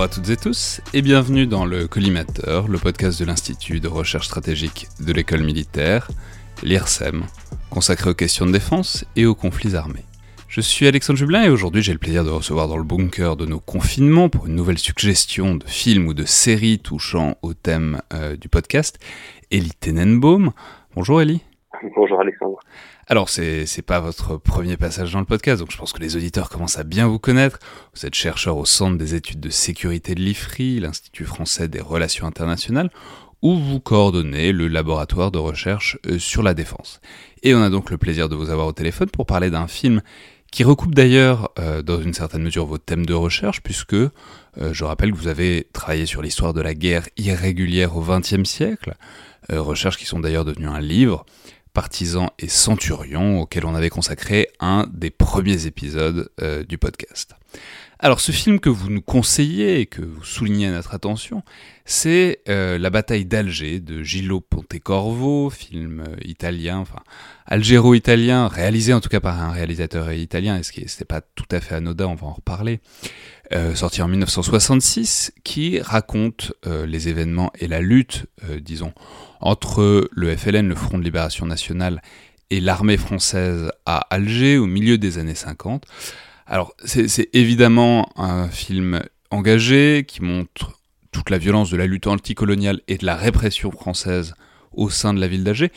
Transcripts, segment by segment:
Bonjour à toutes et tous et bienvenue dans le Collimateur, le podcast de l'Institut de recherche stratégique de l'école militaire, l'IRSEM, consacré aux questions de défense et aux conflits armés. Je suis Alexandre Jublin et aujourd'hui j'ai le plaisir de recevoir dans le bunker de nos confinements pour une nouvelle suggestion de films ou de séries touchant au thème euh, du podcast, Ellie Tenenbaum. Bonjour Ellie. Bonjour Alexandre. Alors, c'est, c'est pas votre premier passage dans le podcast, donc je pense que les auditeurs commencent à bien vous connaître. Vous êtes chercheur au Centre des études de sécurité de l'IFRI, l'Institut français des relations internationales, où vous coordonnez le laboratoire de recherche euh, sur la défense. Et on a donc le plaisir de vous avoir au téléphone pour parler d'un film qui recoupe d'ailleurs euh, dans une certaine mesure vos thèmes de recherche, puisque euh, je rappelle que vous avez travaillé sur l'histoire de la guerre irrégulière au XXe siècle, recherches qui sont d'ailleurs devenues un livre, Partisans et Centurions, auquel on avait consacré un des premiers épisodes euh, du podcast. Alors ce film que vous nous conseillez et que vous soulignez à notre attention, c'est euh, La bataille d'Alger de Gillo Pontecorvo, film euh, italien, enfin algéro-italien, réalisé en tout cas par un réalisateur italien, et ce qui n'était pas tout à fait anodin, on va en reparler, sorti en 1966, qui raconte les événements et la lutte, disons, entre le FLN, le Front de Libération Nationale, et l'armée française à Alger au milieu des années 50. Alors c'est évidemment un film engagé qui montre toute la violence de la lutte anticoloniale et de la répression française au sein de la ville d'Alger,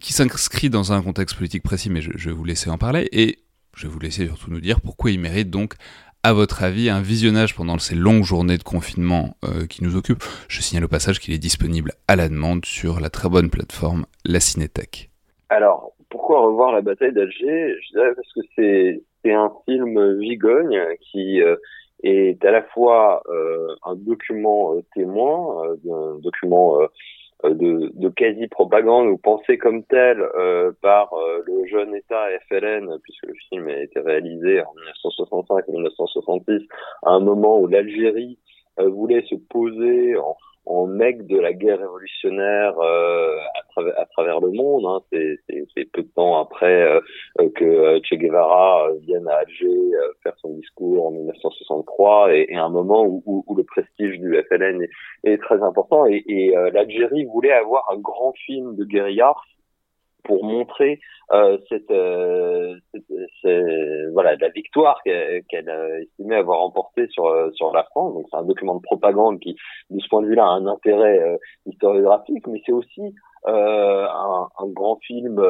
qui s'inscrit dans un contexte politique précis, mais je, vais vous laisser en parler, et je vais vous laisser surtout nous dire pourquoi il mérite donc à votre avis, un visionnage pendant ces longues journées de confinement euh, qui nous occupent Je signale au passage qu'il est disponible à la demande sur la très bonne plateforme La Cinétech. Alors, pourquoi revoir la bataille d'Alger? Je dirais parce que c'est, un film vigogne qui euh, est à la fois euh, un document témoin, un document euh, de, de quasi-propagande ou pensée comme euh, par euh, le jeune État FLN, puisque le film a été réalisé en 1965-1966, à un moment où l'Algérie voulait se poser en, mec de la guerre révolutionnaire euh, à, travers le monde. Hein. C'est peu de temps après euh, que euh, Che Guevara et, un moment où, le prestige du FLN est, très important. Et, et l'Algérie voulait avoir un grand film de guérilla pour montrer euh, cette, euh, voilà la victoire qu'elle estimait avoir remportée sur euh, sur la France. Donc c'est un document de propagande qui, de ce point de vue-là, a un intérêt euh, historiographique, mais c'est aussi euh, un, un, grand film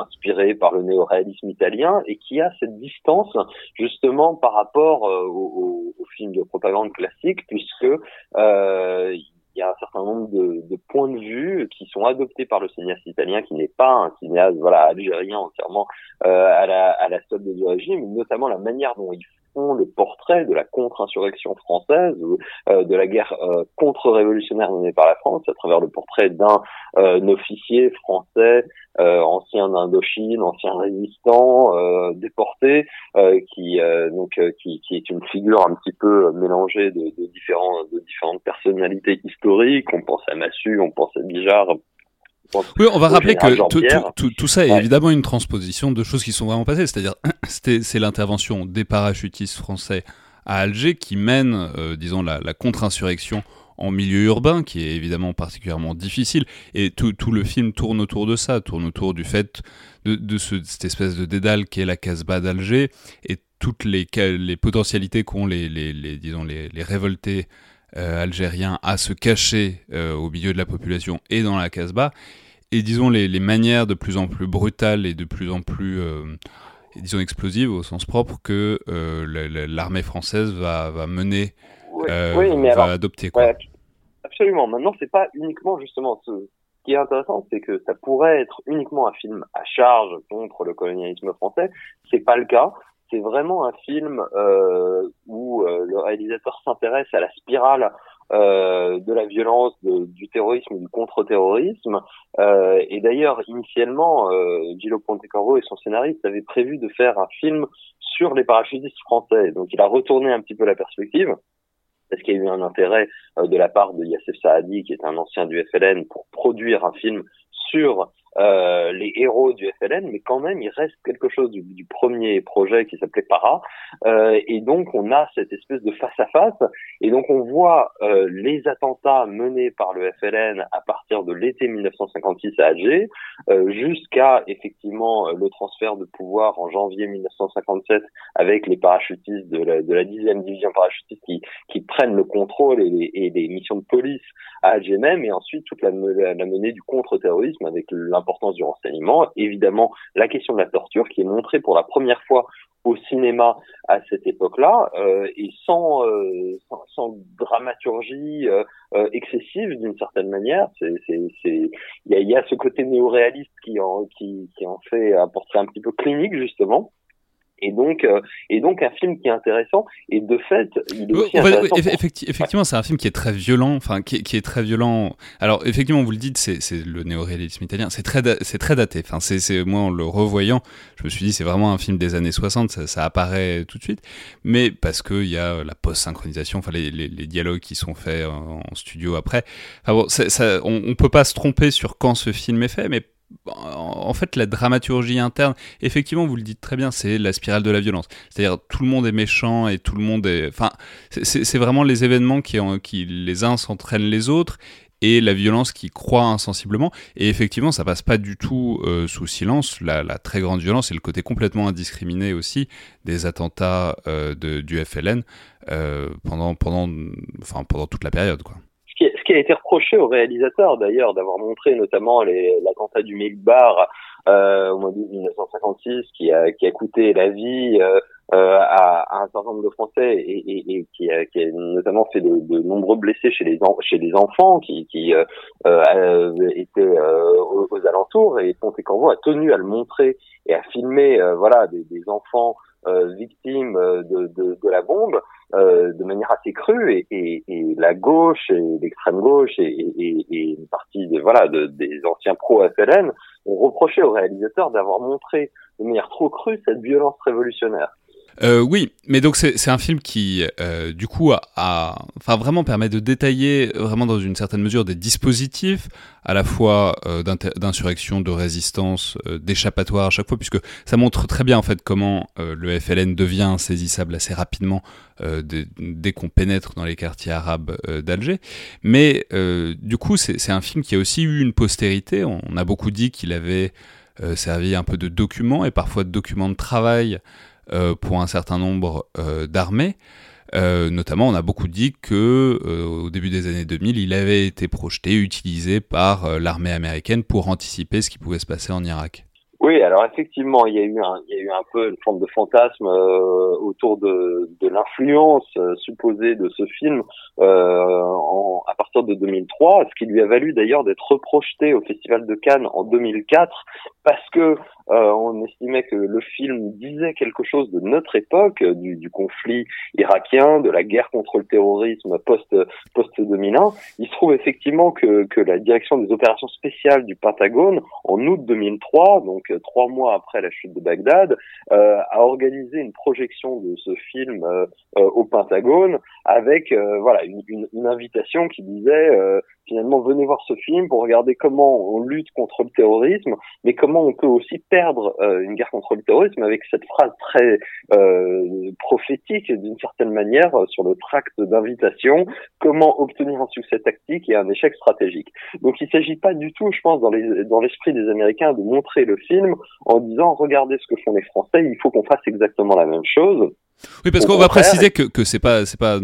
inspiré par le néo-réalisme italien et qui a cette distance justement par rapport au, au, film de propagande classique, puisque il y a un certain nombre de, de, points de vue qui sont adoptés par le cinéaste italien, qui n'est pas un cinéaste voilà algérien entièrement euh, à la à la solde du régime, notamment la manière dont il le portrait de la contre-insurrection française ou euh, de la guerre euh, contre-révolutionnaire menée par la France à travers le portrait d'un euh, officier français ancien d'Indochine, ancien résistant, déporté, qui donc qui, qui, est une figure un petit peu mélangée de, de différents de différentes personnalités historiques. On pense à Massu, on pense à Bijard, oui, on va rappeler que tout, ça est évidemment une transposition de choses qui sont vraiment passées. C'est-à-dire, c'est l'intervention des parachutistes français à Alger qui mène, euh, disons, la, contre-insurrection en milieu urbain, qui est évidemment particulièrement difficile. Et tout, le film tourne autour de ça, tourne autour du fait de, cette espèce de dédale qui est la Casbah d'Alger et toutes les, les potentialités qu'ont les, les, disons, les, révoltés euh, algériens à se cacher euh, au milieu de la population et dans la Casbah et disons les, les, manières de plus en plus brutales et de plus en plus euh, disons explosives au sens propre que euh, l'armée française va, va mener, euh, va adopter. Quoi. absolument. Maintenant, c'est pas uniquement justement ce, ce qui est intéressant, c'est que ça pourrait être uniquement un film à charge contre le colonialisme français. C'est pas le cas. C'est vraiment un film euh, où euh, le réalisateur s'intéresse à la spirale euh, de la violence, du terrorisme, du contre-terrorisme. Et d'ailleurs, initialement, Gillo Pontecorvo et son scénariste avaient prévu de faire un film sur les parachutistes français. Donc il a retourné un petit peu la perspective parce qu'il y a eu un intérêt de la part de Yassef Saadi, qui est un ancien du FLN, pour produire un film sur euh, les héros du FLN, mais quand même il reste quelque chose du, premier projet qui s'appelait Para, euh, et donc on a cette espèce de face à face, Et donc on voit euh, les attentats menés par le FLN à partir de l'été 1956 à Alger, euh, jusqu'à effectivement le transfert de pouvoir en janvier 1957 avec les parachutistes de la, de la 10e division parachutiste qui, qui prennent le contrôle et les, et les missions de police à Alger même, et ensuite toute la, la menée du contre-terrorisme avec l'importance du renseignement, évidemment la question de la torture qui est montrée pour la première fois au cinéma à cette époque-là euh, et sans, euh, sans, sans dramaturgie euh, euh excessive d'une certaine manière. Il y a, y a ce côté néo-réaliste qui en qui, qui en fait un portrait un petit peu clinique justement et donc euh, et donc un film qui est intéressant. Et de fait il est aussi intéressant effectivement c'est un film qui est très violent enfin qui, qui, est très violent. Alors effectivement vous le dites c'est le néo-réalisme italien. C'est très c'est très daté. Enfin c'est moi en le revoyant je me suis dit c'est vraiment un film des années 60 ça, ça apparaît tout de suite. Mais parce que il y a la post-synchronisation enfin les, les, les, dialogues qui sont faits en, studio après. Enfin bon, ça, on, on peut pas se tromper sur quand ce film est fait mais en fait, la dramaturgie interne, effectivement, vous le dites très bien, c'est la spirale de la violence. C'est-à-dire, tout le monde est méchant et tout le monde est. Enfin, c'est vraiment les événements qui, les uns s'entraînent les autres et la violence qui croît insensiblement. Et effectivement, ça passe pas du tout euh, sous silence. La, très grande violence et le côté complètement indiscriminé aussi des attentats euh, du FLN euh, pendant, pendant, enfin, pendant toute la période, quoi ce qui a été reproché au réalisateur d'ailleurs d'avoir montré notamment l'attentat du Milk Bar euh, au mois de 1956 qui a, qui a coûté la vie euh, euh, à, à, un certain nombre de Français et, et, et qui, a, qui, a, notamment fait de, de, nombreux blessés chez les, chez les enfants qui, qui euh, euh, étaient aux, aux, alentours. Et Ponte Corvo a tenu à le montrer et à filmer voilà des, des enfants victimes de, de, de, la bombe euh, de manière assez crue et, la gauche et l'extrême gauche et, et, une partie des voilà de, des anciens pro FLN ont reproché au réalisateur d'avoir montré de manière trop crue cette violence révolutionnaire. Euh, oui, mais donc c'est un film qui, euh, du coup, a, enfin vraiment permet de détailler vraiment dans une certaine mesure des dispositifs à la fois euh, d'insurrection, de résistance, euh, d'échappatoire à chaque fois, puisque ça montre très bien en fait comment euh, le FLN devient saisissable assez rapidement dès, dès qu'on pénètre dans les quartiers arabes d'Alger. Mais du coup, c'est un film qui a aussi eu une postérité. On, on a beaucoup dit qu'il avait servi un peu de document et parfois de document de travail. Euh, pour un certain nombre euh, d'armées. Euh, notamment, on a beaucoup dit que au début des années 2000, il avait été projeté, utilisé par l'armée américaine pour anticiper ce qui pouvait se passer en Irak. Oui, alors effectivement, il y a eu un, peu une forme de fantasme autour de, l'influence supposée de ce film à partir de 2003, ce qui lui a valu d'ailleurs d'être reprojeté au Festival de Cannes en 2004 parce que euh, on estimait que le film disait quelque chose de notre époque, du, du, conflit irakien, de la guerre contre le terrorisme post post 2001. Il se trouve effectivement que, que la direction des opérations spéciales du Pentagone en août 2003, donc euh, trois mois après la chute de Bagdad, euh, a organisé une projection de ce film euh, au Pentagone avec voilà une, une, une, invitation qui disait finalement venez voir ce film pour regarder comment on lutte contre le terrorisme, mais comment on peut aussi perdre une guerre contre le terrorisme avec cette phrase très prophétique d'une certaine manière sur le tract d'invitation, comment obtenir un succès tactique et un échec stratégique. Donc il s'agit pas du tout, je pense, dans l'esprit les, dans des Américains de montrer le film en disant regardez ce que font les Français, il faut qu'on fasse exactement la même chose. Oui, parce qu'on va préciser que, que c'est pas, c'est pas,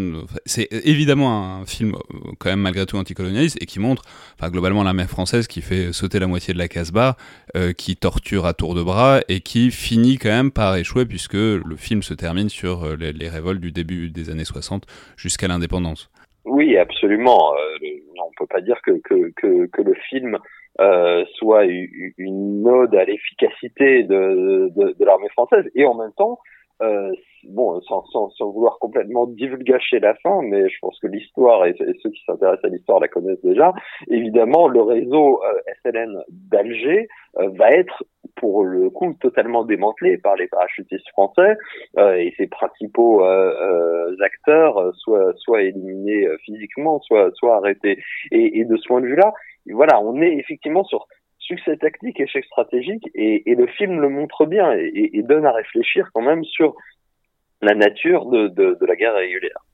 c'est évidemment un film euh, quand même malgré tout anticolonialiste et qui montre, enfin globalement l'armée française qui fait sauter la moitié de la Casbah, euh, qui torture à tour de bras et qui finit quand même par échouer puisque le film se termine sur euh, les, les révoltes du début des années 60 jusqu'à l'indépendance. Oui, absolument. on peut pas dire que, que, que, que le film euh, soit une ode à l'efficacité de, de, de l'armée française et en même temps euh, bon, sans, sans, sans, vouloir complètement divulgacher la fin, mais je pense que l'histoire, et, ceux qui s'intéressent à l'histoire la connaissent déjà, évidemment, le réseau euh, SLN d'Alger euh, va être, pour le coup, totalement démantelé par les parachutistes français, euh, et ses principaux acteurs, soit, soit éliminés physiquement, soit, soit arrêtés. Et, et de ce point de vue-là, voilà, on est effectivement sur succès tactique, échec stratégique, et, et le film le montre bien et, et, donne à réfléchir quand même sur la nature de, la guerre régulière.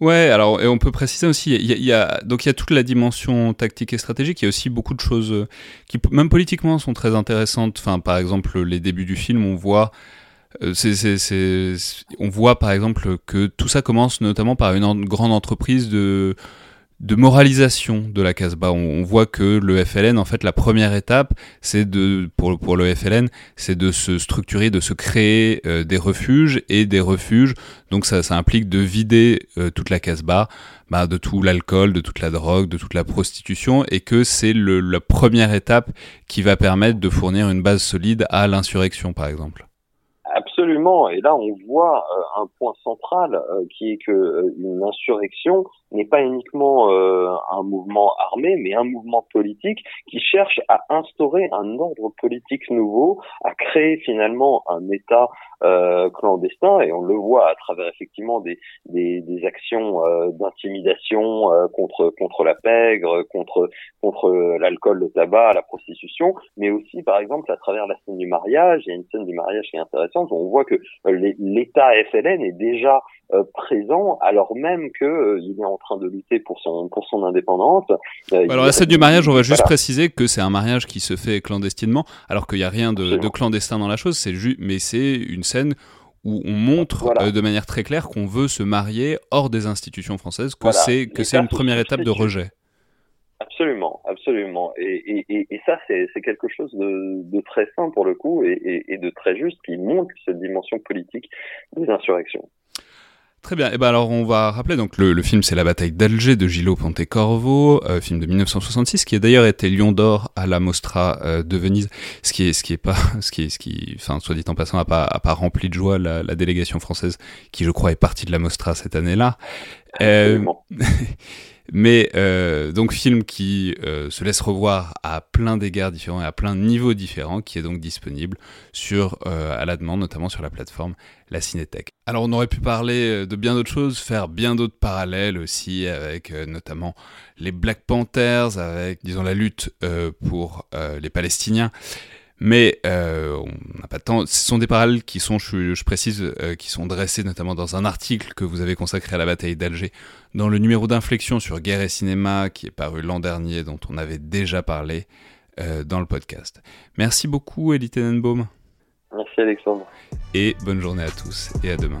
Ouais, alors et on peut préciser aussi, il y, a, donc il y a toute la dimension tactique et stratégique. Il y a aussi beaucoup de choses euh, qui, même politiquement, sont très intéressantes. Enfin, par exemple, les débuts du film, on voit, euh, c'est, on voit par exemple que tout ça commence notamment par une grande entreprise de de moralisation de la Casbah. On, voit que le FLN, en fait, la première étape, c'est de pour le FLN, c'est de se structurer, de se créer euh, des refuges et des refuges. Donc ça, ça implique de vider euh, toute la Casbah, bah, de tout l'alcool, de toute la drogue, de toute la prostitution, et que c'est la première étape qui va permettre de fournir une base solide à l'insurrection, par exemple. Absolument. Et là, on voit euh, un point central euh, qui est que euh, une insurrection n'est pas uniquement un mouvement armé, mais un mouvement politique qui cherche à instaurer un ordre politique nouveau, à créer finalement un État euh, clandestin et on le voit à travers effectivement des, des, des actions euh, d'intimidation euh, contre contre la pègre, contre contre l'alcool, le tabac, la prostitution, mais aussi par exemple à travers la scène du mariage. Il y a une scène du mariage qui est intéressante. On voit que l'État FLN est déjà présent alors même que il est en train de lutter pour son pour son indépendance. alors la scène du mariage, on va juste préciser que c'est un mariage qui se fait clandestinement, alors qu'il n'y a rien de, de, clandestin dans la chose. C'est mais c'est une scène où on montre euh, de manière très claire qu'on veut se marier hors des institutions françaises, que c'est que c'est une première étape de rejet. Absolument, absolument. Et, et, et, ça, c'est quelque chose de, de, très sain pour le coup et, et, de très juste qui montre cette dimension politique des insurrections. Très bien. Et eh ben alors on va rappeler donc le, le film c'est la bataille d'Alger de Gillo Pontecorvo, euh, film de 1966 qui a d'ailleurs été Lion d'or à la Mostra euh, de Venise, ce qui est ce qui est pas ce qui est ce qui enfin soit dit en passant a pas a pas rempli de joie la, la, délégation française qui je crois est partie de la Mostra cette année-là. Euh, Mais euh, donc film qui euh, se laisse revoir à plein d'égards différents et à plein de niveaux différents, qui est donc disponible sur euh, à la demande, notamment sur la plateforme la Cinétech. Alors on aurait pu parler de bien d'autres choses, faire bien d'autres parallèles aussi avec notamment les Black Panthers, avec disons la lutte pour les Palestiniens. Mais euh, on n'a pas de temps. Ce sont des parallèles qui sont, je, précise, euh, qui sont dressés notamment dans un article que vous avez consacré à la bataille d'Alger, dans le numéro d'inflexion sur guerre et cinéma qui est paru l'an dernier, dont on avait déjà parlé euh, dans le podcast. Merci beaucoup, Elie Tenenbaum. Merci, Alexandre. Et bonne journée à tous et à demain.